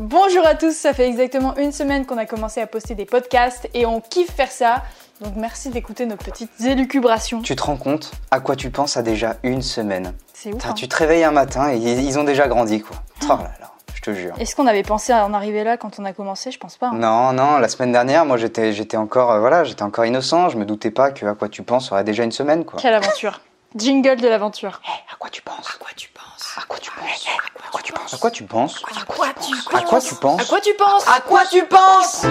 Bonjour à tous, ça fait exactement une semaine qu'on a commencé à poster des podcasts et on kiffe faire ça. Donc merci d'écouter nos petites élucubrations. Tu te rends compte à quoi tu penses à déjà une semaine? C'est ouf. Hein. Tu te réveilles un matin et ils ont déjà grandi quoi. Oh là là, je te jure. Est-ce qu'on avait pensé à en arriver là quand on a commencé? Je pense pas. hein. Non, non, la semaine dernière, moi j'étais j'étais encore euh, voilà, j'étais encore innocent, je me doutais pas que à quoi tu penses aurait déjà une semaine quoi. Quelle aventure. Jingle de l'aventure. À quoi tu penses? À quoi tu penses À quoi tu penses À quoi tu penses À quoi tu penses À quoi tu À quoi tu penses À quoi tu penses À quoi tu penses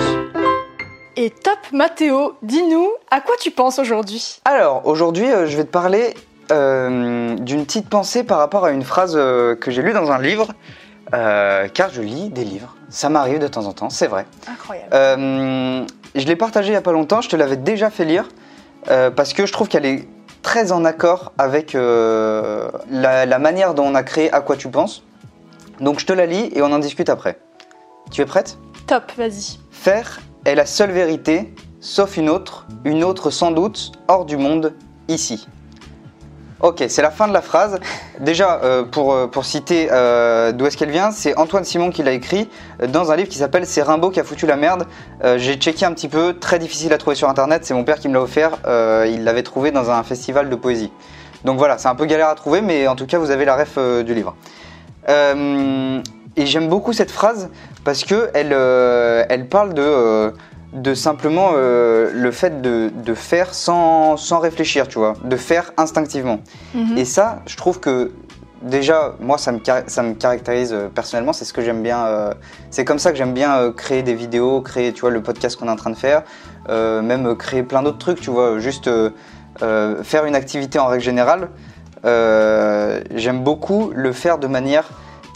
Et top Mathéo, dis-nous, à quoi tu penses aujourd'hui Alors, aujourd'hui, euh, je vais te parler euh, d'une petite pensée par rapport à une phrase euh, que j'ai lue dans un livre, euh, car je lis des livres. Ça m'arrive de temps en temps, c'est vrai. Incroyable. Euh, je l'ai partagée il n'y a pas longtemps, je te l'avais déjà fait lire, euh, parce que je trouve qu'elle est très en accord avec euh, la, la manière dont on a créé À quoi tu penses. Donc je te la lis et on en discute après. Tu es prête? Top, vas-y. Faire est la seule vérité, sauf une autre, une autre sans doute, hors du monde, ici. Ok, c'est la fin de la phrase. Déjà, euh, pour, euh, pour citer euh, d'où est-ce qu'elle vient, c'est Antoine Simon qui l'a écrit dans un livre qui s'appelle C'est Rimbaud qui a foutu la merde. J'ai checké un petit peu, très difficile à trouver sur internet, c'est mon père qui me l'a offert. Il l'avait trouvé dans un festival de poésie. Donc voilà, c'est un peu galère à trouver, mais en tout cas, vous avez la ref du livre. Et j'aime beaucoup cette phrase parce que elle, elle parle de, de simplement euh, le fait de, de faire sans, sans réfléchir, tu vois, de faire instinctivement. Mhm. Et ça, je trouve que déjà, moi, ça me, ça me caractérise euh, personnellement, c'est ce que j'aime bien. euh, c'est comme ça que j'aime bien créer des vidéos, créer, tu vois, le podcast qu'on est en train de faire, même créer plein d'autres trucs, tu vois, juste faire une activité en règle générale. j'aime beaucoup le faire de manière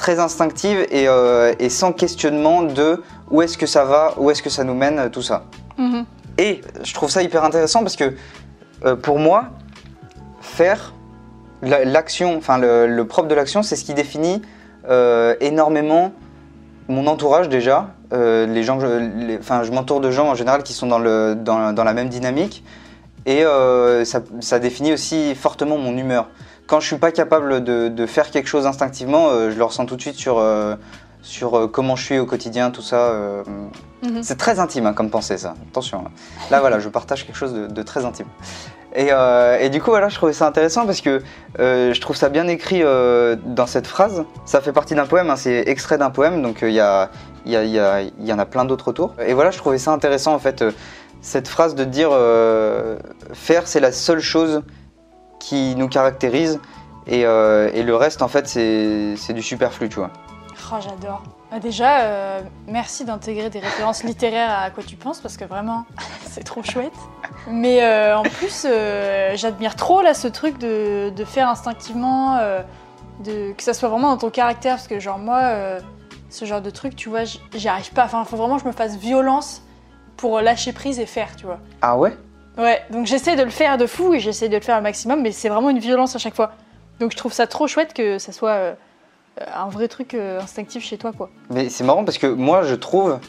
très instinctive et, euh, et sans questionnement de où est-ce que ça va, où est-ce que ça nous mène, tout ça. Mhm. Et je trouve ça hyper intéressant parce que euh, pour moi, faire la- l'action, enfin le, le propre de l'action, c'est ce qui définit euh, énormément mon entourage déjà. Euh, les gens, je, enfin, je m'entoure de gens en général qui sont dans, le, dans, dans la même dynamique et euh, ça, ça définit aussi fortement mon humeur. Quand je suis pas capable de, de faire quelque chose instinctivement, euh, je le ressens tout de suite sur, euh, sur euh, comment je suis au quotidien, tout ça. Mhm. c'est très intime hein, comme pensée, ça. Attention. hein. Là, voilà, je partage quelque chose de, de très intime. Et, et du coup, voilà, je trouvais ça intéressant parce que je trouve ça bien écrit dans cette phrase. Ça fait partie d'un poème, hein, c'est extrait d'un poème, donc il y, a, y, a- y, a- y en a plein d'autres autour. Et voilà, je trouvais ça intéressant en fait, cette phrase de dire faire, c'est la seule chose qui nous caractérise. Et, euh, et le reste, en fait, c'est du superflu, tu vois. Oh, j'adore. Ah, Déjà, euh, merci d'intégrer des références littéraires à quoi tu penses parce que vraiment, c'est trop chouette. Mais euh, en plus, euh, j'admire trop là ce truc de, de faire instinctivement, de, que ça soit vraiment dans ton caractère parce que genre moi, ce genre de truc, tu vois, j'y arrive pas. Enfin, faut vraiment que je me fasse violence pour lâcher prise et faire, tu vois. Ah ouais? Ouais, donc j'essaie de le faire de fou et j'essaie de le faire au maximum, mais c'est vraiment une violence à chaque fois. Donc je trouve ça trop chouette que ça soit euh, un vrai truc euh, instinctif chez toi, quoi. Mais c'est marrant parce que moi, je trouve,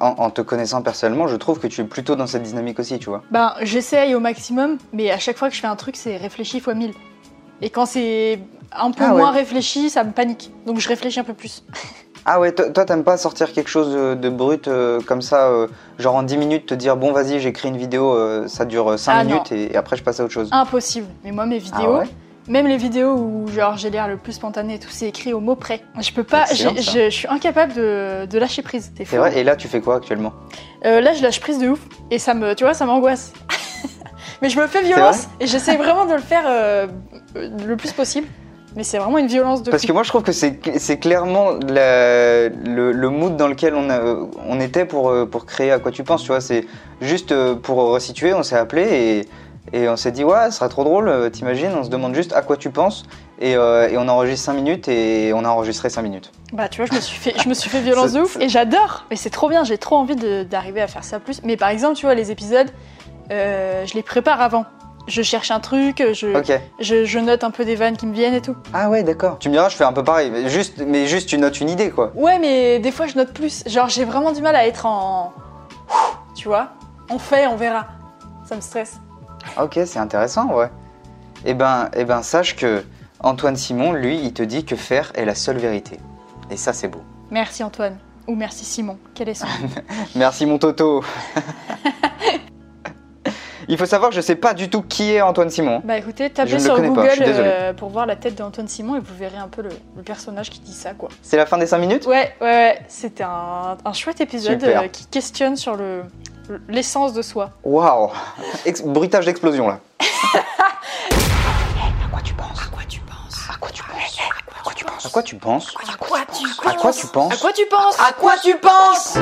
en, en te connaissant personnellement, je trouve que tu es plutôt dans cette dynamique aussi, tu vois. Ben, j'essaye au maximum, mais à chaque fois que je fais un truc, c'est réfléchi fois 1000. Et quand c'est un peu Ah ouais. moins réfléchi, ça me panique. Donc je réfléchis un peu plus. Ah ouais, toi, t'aimes pas sortir quelque chose de, de brut euh, comme ça, euh, genre en 10 minutes, te dire bon, vas-y, j'écris une vidéo, euh, ça dure 5 Ah, minutes et, et après je passe à autre chose. Impossible. Mais moi, mes vidéos, Ah ouais? même les vidéos où genre j'ai l'air le plus spontané et tout, c'est écrit au mot près. Je peux pas, Excellent, j'ai- ça. je, je suis incapable de, de lâcher prise. C'est fou. C'est vrai, et là, tu fais quoi actuellement? Euh, là, je lâche prise de ouf et ça me, tu vois, ça m'angoisse. mais je me fais violence et j'essaie vraiment de le faire euh, le plus possible. Mais c'est vraiment une violence de Parce que moi, je trouve que c'est clairement la- le, le mood dans lequel on, a- on était pour, euh, pour créer À quoi tu penses, tu vois. C'est juste euh, pour resituer, on s'est appelé et, et on s'est dit, ouais, ce serait trop drôle, euh, t'imagines, on se demande juste à quoi tu penses et, euh, et on enregistre 5 minutes et on a enregistré 5 minutes. Bah, tu vois, je me suis fait, je me suis fait violence de ouf et j'adore. Mais c'est trop bien, j'ai trop envie d'arriver à faire ça plus. Mais par exemple, tu vois, les épisodes, euh, je les prépare avant. Je cherche un truc, je, je, je note un peu des vannes qui me viennent et tout. Ah ouais, d'accord. Tu me diras, je fais un peu pareil, mais juste, mais juste tu notes une idée, quoi. Ouais, mais des fois, je note plus. Genre, j'ai vraiment du mal à être en. Tu vois On fait, on verra. Ça me stresse. Ok, c'est intéressant, ouais. Eh ben, eh ben, sache que Antoine Simon, lui, il te dit que faire est la seule vérité. Et ça, c'est beau. Merci Antoine. Ou merci Simon. Quel est son Merci mon Toto. Il faut savoir que je sais pas du tout qui est Antoine Simon. Bah écoutez, Je tapez sur pas, Google euh, pour voir la tête d'Antoine Simon et vous verrez un peu le, le personnage qui dit ça quoi. C'est la fin des 5 minutes Ouais, ouais, ouais. C'était un, un chouette épisode euh, qui questionne sur le l'essence de soi. Waouh Ex- Bruitage d'explosion là. À quoi tu penses À quoi tu penses À quoi tu penses À quoi tu penses À quoi tu penses À quoi tu À quoi tu penses À quoi tu penses À quoi tu penses